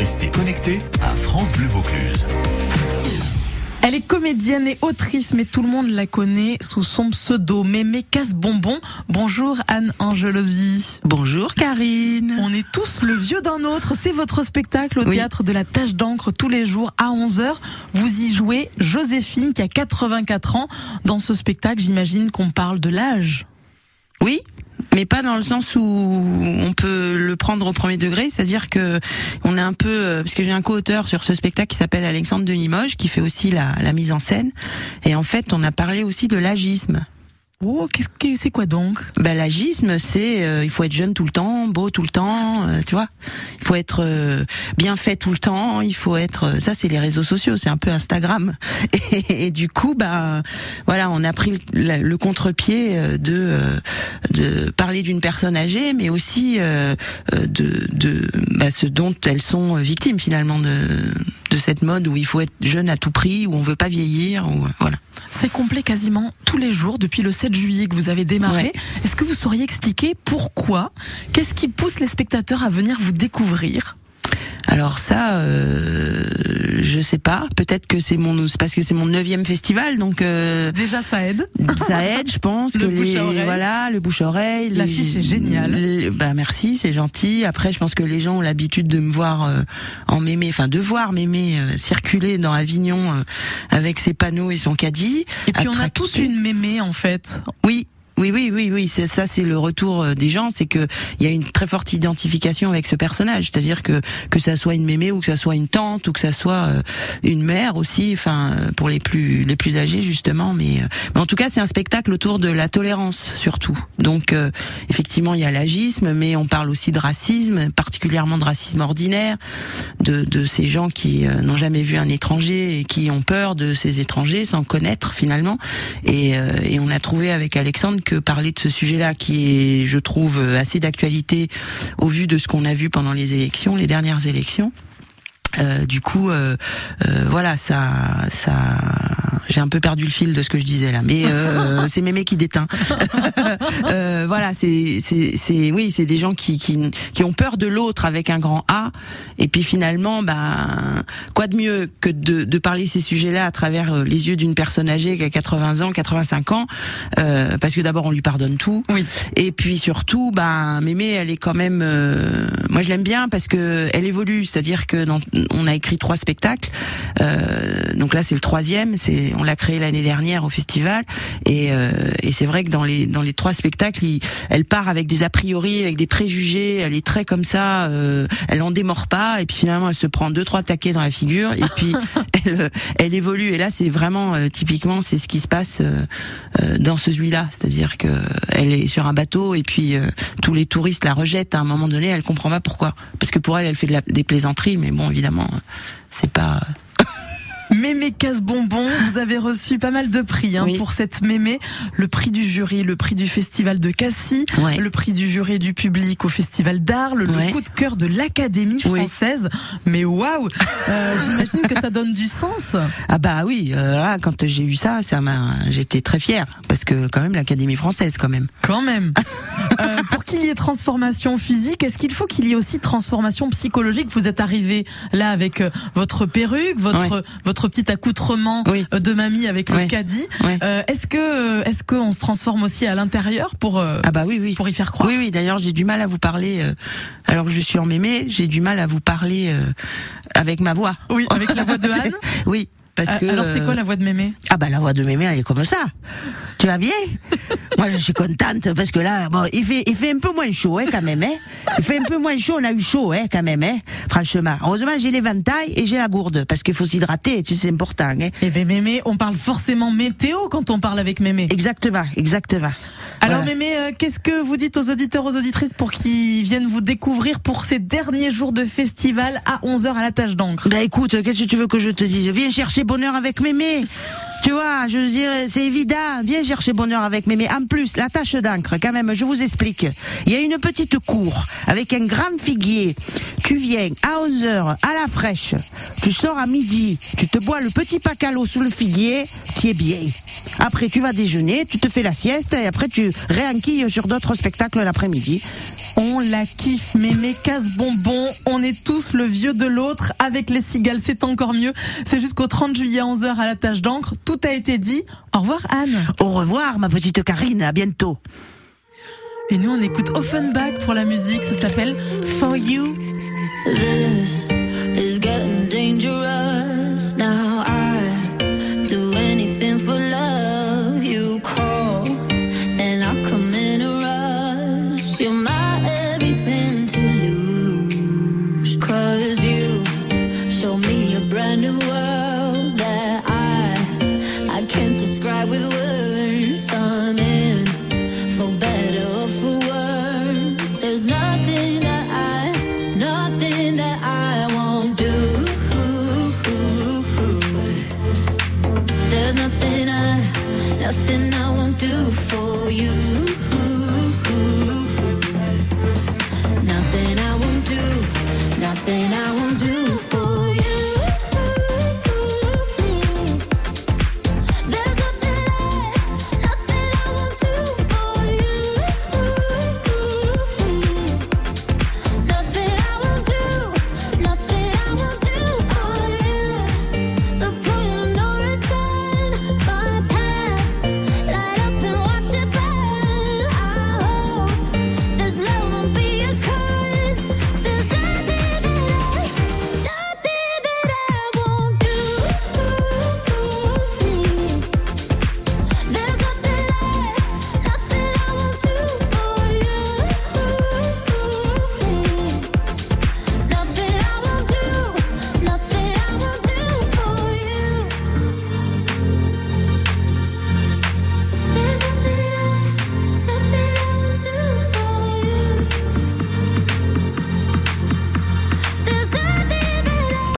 Restez connectés à France Bleu Vaucluse. Elle est comédienne et autrice, mais tout le monde la connaît sous son pseudo Mémé Casse-Bonbon. Bonjour Anne Angelosi. Bonjour Karine. On est tous le vieux d'un autre. C'est votre spectacle au théâtre de la Tâche d'encre tous les jours à 11h. Vous y jouez Joséphine qui a 84 ans. Dans ce spectacle, j'imagine qu'on parle de l'âge. Oui, mais pas dans le sens où on peut le prendre au premier degré, c'est-à-dire que on est un peu, euh, parce que j'ai un co-auteur sur ce spectacle qui s'appelle Alexandre de Limoges, qui fait aussi la, la mise en scène, et en fait on a parlé aussi de l'agisme. Oh, c'est quoi donc? Ben l'agisme, c'est euh, il faut être jeune tout le temps, beau tout le temps, euh, tu vois. Il faut être euh, bien fait tout le temps. Il faut être ça, c'est les réseaux sociaux, c'est un peu Instagram. Et, du coup, ben voilà, on a pris le, contre-pied de de parler d'une personne âgée, mais aussi de de bah, ce dont elles sont victimes finalement de de cette mode où il faut être jeune à tout prix, où on veut pas vieillir, ou voilà. C'est complet quasiment tous les jours depuis le 7 juillet que vous avez démarré. Est-ce que vous sauriez expliquer pourquoi? Qu'est-ce qui pousse les spectateurs à venir vous découvrir? Alors ça, euh, je sais pas. Peut-être que c'est mon, parce que c'est mon neuvième festival, donc euh, déjà ça aide. Ça aide, je pense. le que bouche les, à oreille. voilà, le bouche à oreille. L'affiche est géniale. les- bah merci, c'est gentil. Après, je pense que les gens ont l'habitude de me voir euh, en mémé, enfin de voir mémé euh, circuler dans Avignon euh, avec ses panneaux et son caddie. Et puis on a tous une mémé en fait. Oui. Oui, oui, oui, oui, c'est ça, c'est le retour euh, des gens, c'est que il y a une très forte identification avec ce personnage, c'est-à-dire que que ça soit une mémé ou que ça soit une tante ou que ça soit euh, une mère aussi, enfin euh, pour les plus les plus âgés justement, mais, en tout cas c'est un spectacle autour de la tolérance surtout. Donc euh, effectivement il y a l'agisme, mais on parle aussi de racisme, particulièrement de racisme ordinaire, de de ces gens qui euh, n'ont jamais vu un étranger et qui ont peur de ces étrangers sans connaître finalement. Et, euh, et on a trouvé avec Alexandre parler de ce sujet-là, qui est, je trouve, euh, assez d'actualité au vu de ce qu'on a vu pendant les élections, les dernières élections. Euh, du coup, euh, voilà, ça, ça, j'ai un peu perdu le fil de ce que je disais là, mais euh, c'est mémé qui déteint. Euh, voilà, c'est, c'est, c'est, oui, c'est des gens qui, qui, qui ont peur de l'autre avec un grand A, et puis finalement, ben, quoi de mieux que de, de parler ces sujets-là à travers euh, les yeux d'une personne âgée qui a 80 ans, 85 ans, euh, parce que d'abord on lui pardonne tout, Oui. et puis surtout, ben, mémé, elle est quand même, euh, moi je l'aime bien parce que elle évolue, c'est-à-dire que dans, on a écrit trois spectacles, euh, donc là c'est le troisième, c'est, on l'a créé l'année dernière au festival, et, euh, et c'est vrai que dans les dans les trois spectacles, il- elle part avec des a priori, avec des préjugés, elle est très comme ça, euh, elle en démord pas, et puis finalement elle se prend deux trois taquets dans la figure, et puis elle, euh, elle évolue, et là c'est vraiment euh, typiquement c'est ce qui se passe dans celui-là, c'est-à-dire que elle est sur un bateau et puis tous les touristes la rejettent à un moment donné, elle comprend pas pourquoi, parce que pour elle elle fait de la, des plaisanteries, mais bon évidemment c'est pas Mémé Casse-Bonbon, vous avez reçu pas mal de prix hein, Oui. pour cette mémé. Le prix du jury, le prix du festival de Cassis, Ouais. le prix du jury et du public au festival d'Arles, le coup de cœur de l'Académie Oui. française. Mais waouh euh, J'imagine que ça donne du sens. Ah bah oui, euh, là quand j'ai eu ça, ça m'a, j'étais très fière parce que quand même l'Académie française quand même. Quand même. Euh, qu'il y ait transformation physique, est-ce qu'il faut qu'il y ait aussi transformation psychologique? Vous êtes arrivé là avec euh, votre perruque, votre votre petit accoutrement Oui. euh, de mamie avec le caddie. Ouais. Euh, est-ce que est-ce qu'on se transforme aussi à l'intérieur pour euh, Ah bah oui oui. pour y faire croire? Oui oui. D'ailleurs j'ai du mal à vous parler. euh, alors que je suis en mémé, j'ai du mal à vous parler avec ma voix. Oui, avec la voix de Anne? Oui. Parce que, Euh, Alors c'est euh, quoi la voix de mémé? Ah bah la voix de mémé elle est comme ça. Tu vas bien? Moi je suis contente parce que là bon il fait il fait un peu moins chaud hein, quand même hein. Il fait un peu moins chaud, on a eu chaud hein, quand même hein. Franchement. Heureusement j'ai l'éventail et j'ai la gourde parce qu'il faut s'hydrater, tu sais c'est important hein. Eh ben mémé, on parle forcément météo quand on parle avec mémé. Exactement, exactement. Alors Voilà. mémé, euh, qu'est-ce que vous dites aux auditeurs, aux auditrices pour qu'ils viennent vous découvrir pour ces derniers jours de festival à 11h à la tâche d'encre? Bah écoute, qu'est-ce que tu veux que je te dise? Viens chercher bonheur avec mémé. Tu vois, je veux dire, c'est évident. Viens chercher bonheur avec mémé. En plus, la tâche d'encre, quand même, je vous explique. Il y a une petite cour avec un grand figuier. Tu viens à 11h à la fraîche. Tu sors à midi. Tu te bois le petit pacalo sous le figuier. Tu es bien. Après, tu vas déjeuner, tu te fais la sieste et après, tu réenquilles sur d'autres spectacles l'après-midi. On la kiffe, mémé casse bonbon. On est tous le vieux de l'autre. Avec les cigales, c'est encore mieux. C'est jusqu'au 30 juillet à 11h à la tâche d'encre. Tout a été dit. Au revoir Anne. Au revoir ma petite Karine, à bientôt. Et nous on écoute Offenbach pour la musique, ça s'appelle For You. This is getting dangerous